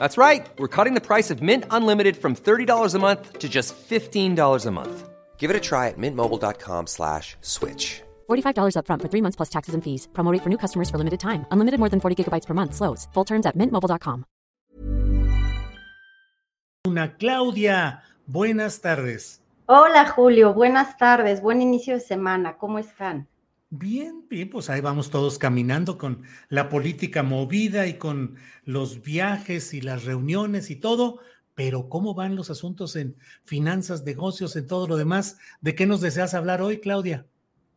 That's right. We're cutting the price of Mint Unlimited from $30 a month to just $15 a month. Give it a try at mintmobile.com slash switch. $45 upfront for three months plus taxes and fees. Promo rate for new customers for limited time. Unlimited more than 40 gigabytes per month. Slows. Full terms at mintmobile.com. Una Claudia, buenas tardes. Hola Julio, buenas tardes. Buen inicio de semana. ¿Cómo están? Bien, bien, pues ahí vamos todos caminando con la política movida y con los viajes y las reuniones y todo, pero ¿cómo van los asuntos en finanzas, negocios, en todo lo demás? ¿De qué nos deseas hablar hoy, Claudia?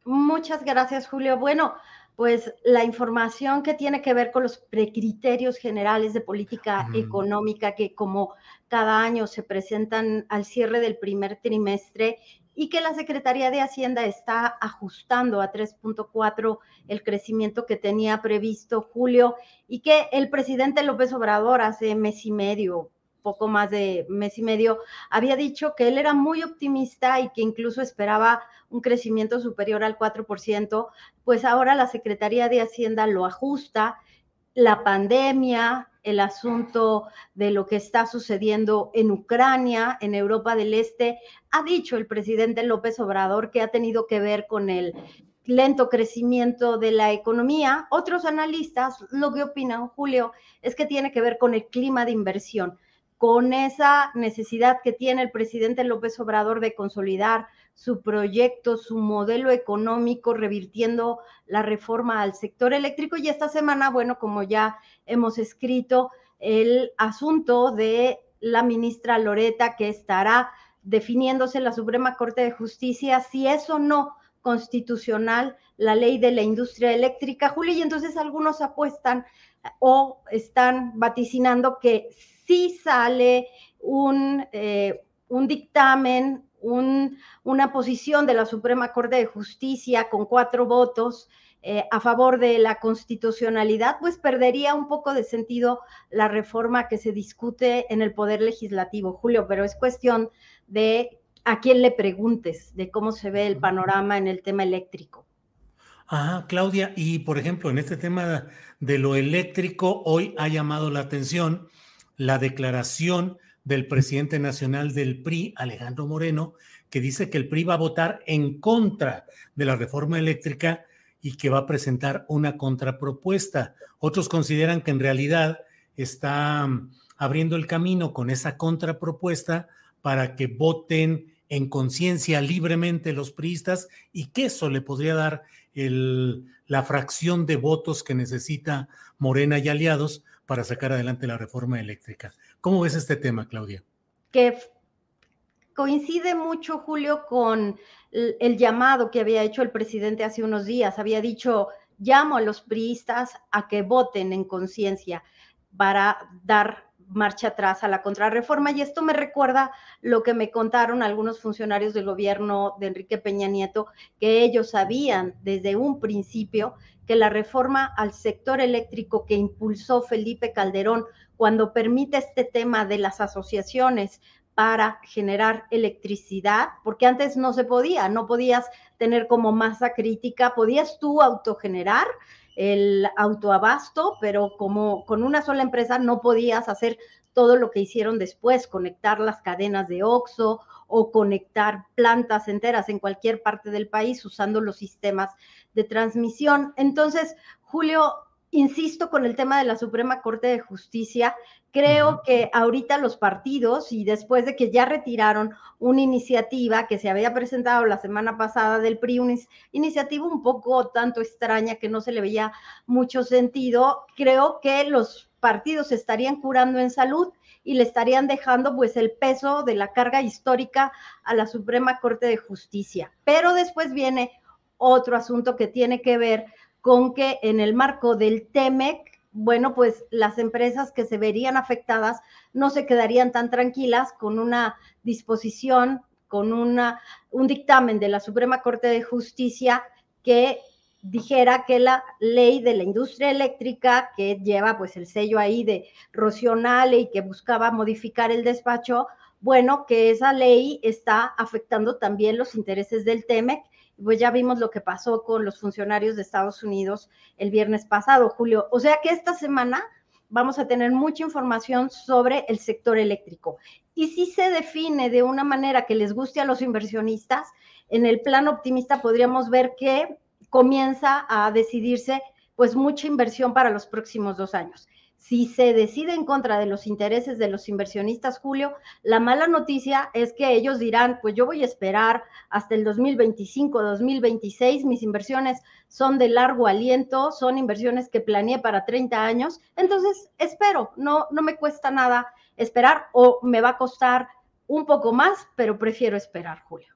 Muchas gracias, Julio. Bueno, pues la información que tiene que ver con los precriterios generales de política económica que como cada año se presentan al cierre del primer trimestre y que la Secretaría de Hacienda está ajustando a 3.4 el crecimiento que tenía previsto Julio y que el presidente López Obrador hace mes y medio, poco más de mes y medio, había dicho que él era muy optimista y que incluso esperaba un crecimiento superior al 4%, pues ahora la Secretaría de Hacienda lo ajusta. La pandemia, el asunto de lo que está sucediendo en Ucrania, en Europa del Este, ha dicho el presidente López Obrador que ha tenido que ver con el lento crecimiento de la economía. Otros analistas lo que opinan, Julio, es que tiene que ver con el clima de inversión con esa necesidad que tiene el presidente López Obrador de consolidar su proyecto, su modelo económico, revirtiendo la reforma al sector eléctrico. Y esta semana, bueno, como ya hemos escrito, el asunto de la ministra Loreta que estará definiéndose en la Suprema Corte de Justicia si es o no constitucional la ley de la industria eléctrica, Julio, y entonces algunos apuestan o están vaticinando que sí sale un, eh, un dictamen, un, una posición de la Suprema Corte de Justicia con cuatro votos eh, a favor de la constitucionalidad, pues perdería un poco de sentido la reforma que se discute en el Poder Legislativo, Julio, pero es cuestión de a quién le preguntes de cómo se ve el panorama en el tema eléctrico. Ah, Claudia, y por ejemplo, en este tema de lo eléctrico, hoy ha llamado la atención la declaración del presidente nacional del PRI, Alejandro Moreno, que dice que el PRI va a votar en contra de la reforma eléctrica y que va a presentar una contrapropuesta. Otros consideran que en realidad está mm, abriendo el camino con esa contrapropuesta para que voten en conciencia libremente los priistas y que eso le podría dar la fracción de votos que necesita Morena y aliados para sacar adelante la reforma eléctrica. ¿Cómo ves este tema, Claudia? Que coincide mucho, Julio, con el, llamado que había hecho el presidente hace unos días. Había dicho, llamo a los priistas a que voten en conciencia para dar marcha atrás a la contrarreforma. Y esto me recuerda lo que me contaron algunos funcionarios del gobierno de Enrique Peña Nieto, que ellos sabían desde un principio que la reforma al sector eléctrico que impulsó Felipe Calderón cuando permite este tema de las asociaciones para generar electricidad, porque antes no se podía, no podías tener como masa crítica, podías tú autogenerar el autoabasto, pero como con una sola empresa no podías hacer todo lo que hicieron después, conectar las cadenas de OXO o conectar plantas enteras en cualquier parte del país usando los sistemas de transmisión. Entonces, Julio, insisto con el tema de la Suprema Corte de Justicia. Creo que ahorita los partidos, y después de que ya retiraron una iniciativa que se había presentado la semana pasada del PRI, una iniciativa un poco tanto extraña que no se le veía mucho sentido, creo que los partidos se estarían curando en salud y le estarían dejando pues el peso de la carga histórica a la Suprema Corte de Justicia. Pero después viene otro asunto que tiene que ver con que en el marco del TEMEC, bueno, pues las empresas que se verían afectadas no se quedarían tan tranquilas con una disposición, con una, un dictamen de la Suprema Corte de Justicia que dijera que la ley de la industria eléctrica, que lleva pues el sello ahí de Rocionale y que buscaba modificar el despacho, bueno, que esa ley está afectando también los intereses del TEMEC pues ya vimos lo que pasó con los funcionarios de Estados Unidos el viernes pasado, Julio. O sea que esta semana vamos a tener mucha información sobre el sector eléctrico. Y si se define de una manera que les guste a los inversionistas, en el plano optimista podríamos ver que comienza a decidirse pues mucha inversión para los próximos dos años. Si se decide en contra de los intereses de los inversionistas, Julio, la mala noticia es que ellos dirán, pues yo voy a esperar hasta el 2025, 2026, mis inversiones son de largo aliento, son inversiones que planeé para 30 años, entonces espero, no, no me cuesta nada esperar o me va a costar un poco más, pero prefiero esperar, Julio.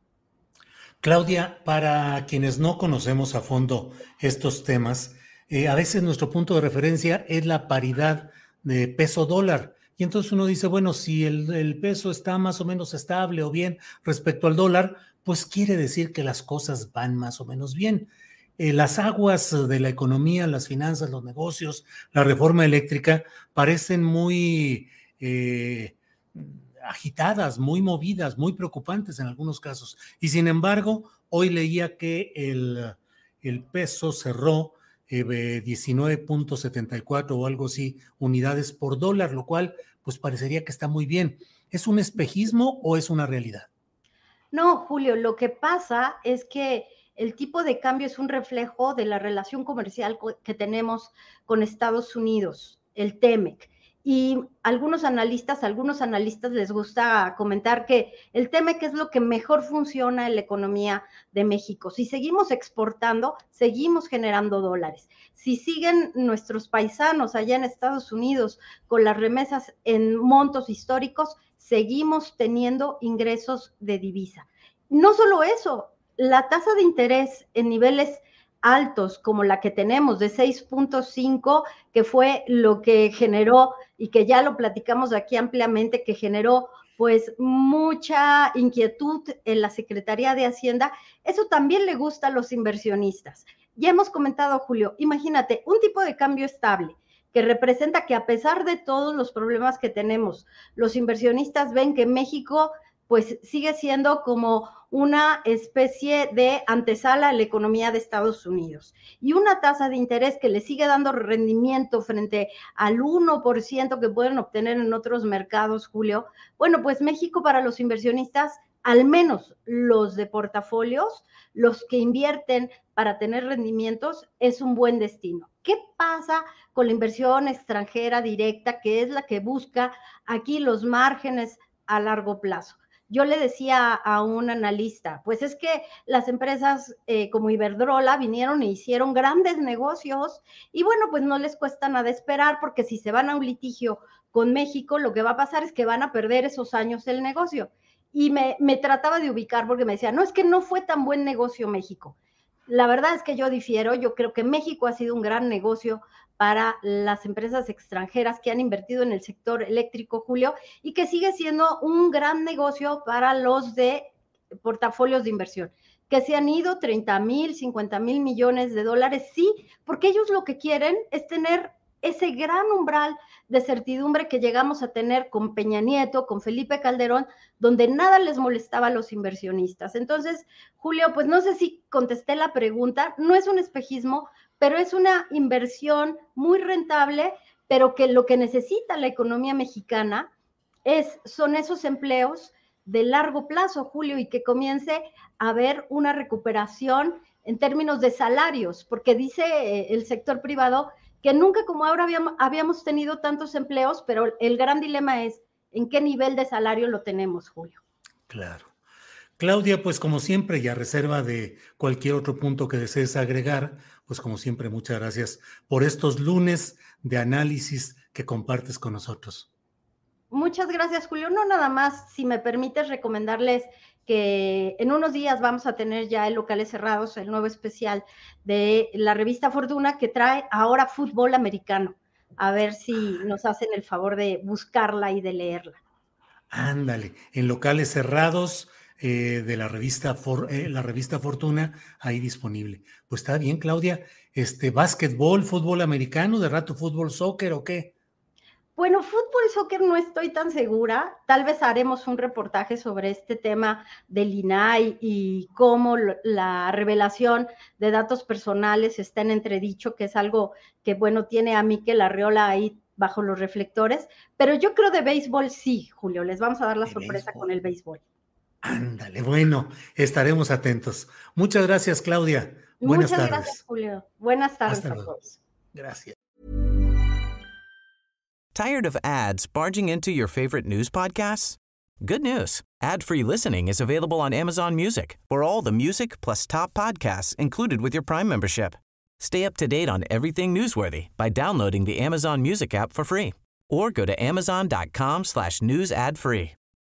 Claudia, para quienes no conocemos a fondo estos temas, eh, a veces nuestro punto de referencia es la paridad de peso dólar. Y entonces uno dice, bueno, si el, peso está más o menos estable o bien respecto al dólar, pues quiere decir que las cosas van más o menos bien. Eh, las aguas de la economía, las finanzas, los negocios, la reforma eléctrica parecen muy eh, agitadas, muy movidas, muy preocupantes en algunos casos. Y sin embargo, hoy leía que el, el peso cerró 19.74 eh, o algo así unidades por dólar, lo cual pues parecería que está muy bien. ¿Es un espejismo o es una realidad? No, Julio, lo que pasa es que el tipo de cambio es un reflejo de la relación comercial que tenemos con Estados Unidos, el TEMEC. Y algunos analistas, algunos analistas les gusta comentar que el tema que es lo que mejor funciona en la economía de México. Si seguimos exportando, seguimos generando dólares. Si siguen nuestros paisanos allá en Estados Unidos con las remesas en montos históricos, seguimos teniendo ingresos de divisa. No solo eso, la tasa de interés en niveles altos como la que tenemos de 6.5, que fue lo que generó y que ya lo platicamos aquí ampliamente, que generó pues mucha inquietud en la Secretaría de Hacienda, eso también le gusta a los inversionistas. Ya hemos comentado, Julio, imagínate, un tipo de cambio estable que representa que a pesar de todos los problemas que tenemos, los inversionistas ven que México pues sigue siendo como una especie de antesala a la economía de Estados Unidos y una tasa de interés que le sigue dando rendimiento frente al 1% que pueden obtener en otros mercados, Julio. Bueno, pues México para los inversionistas, al menos los de portafolios, los que invierten para tener rendimientos, es un buen destino. ¿Qué pasa con la inversión extranjera directa, que es la que busca aquí los márgenes a largo plazo? Yo le decía a un analista, pues es que las empresas eh, como Iberdrola vinieron e hicieron grandes negocios y bueno, pues no les cuesta nada esperar porque si se van a un litigio con México, lo que va a pasar es que van a perder esos años el negocio. Y me, me trataba de ubicar porque me decía, no, es que no fue tan buen negocio México. La verdad es que yo difiero, yo creo que México ha sido un gran negocio para las empresas extranjeras que han invertido en el sector eléctrico, Julio, y que sigue siendo un gran negocio para los de portafolios de inversión, que se han ido 30 mil, 50 mil millones de dólares, sí, porque ellos lo que quieren es tener ese gran umbral de certidumbre que llegamos a tener con Peña Nieto, con Felipe Calderón, donde nada les molestaba a los inversionistas. Entonces, Julio, pues no sé si contesté la pregunta, no es un espejismo, pero es una inversión muy rentable, pero que lo que necesita la economía mexicana es, son esos empleos de largo plazo, Julio, y que comience a haber una recuperación en términos de salarios, porque dice eh, el sector privado que nunca como ahora habíamos, habíamos tenido tantos empleos, pero el gran dilema es en qué nivel de salario lo tenemos, Julio. Claro. Claudia, pues como siempre, y a reserva de cualquier otro punto que desees agregar, pues como siempre, muchas gracias por estos lunes de análisis que compartes con nosotros. Muchas gracias, Julio. No nada más, si me permites recomendarles que en unos días vamos a tener ya en locales cerrados el nuevo especial de la revista Fortuna que trae ahora fútbol americano. A ver si nos hacen el favor de buscarla y de leerla. Ándale, en locales cerrados eh, de la revista, eh, la revista Fortuna, ahí disponible. Pues está bien, Claudia. Este, básquetbol, fútbol americano, de rato fútbol, soccer o qué? Bueno, fútbol y soccer no estoy tan segura. Tal vez haremos un reportaje sobre este tema del INAI y cómo la revelación de datos personales está en entredicho, que es algo que, bueno, tiene a mí que la Arriola ahí bajo los reflectores. Pero yo creo de béisbol sí, Julio. Les vamos a dar la sorpresa con el béisbol. Ándale, bueno, estaremos atentos. Muchas gracias, Claudia. Buenas Muchas tardes. gracias, Julio. Buenas tardes a todos. Gracias. Tired of ads barging into your favorite news podcasts? Good news. Ad-free listening is available on Amazon Music for all the music plus top podcasts included with your Prime membership. Stay up to date on everything newsworthy by downloading the Amazon Music app for free or go to amazon.com slash news ad free.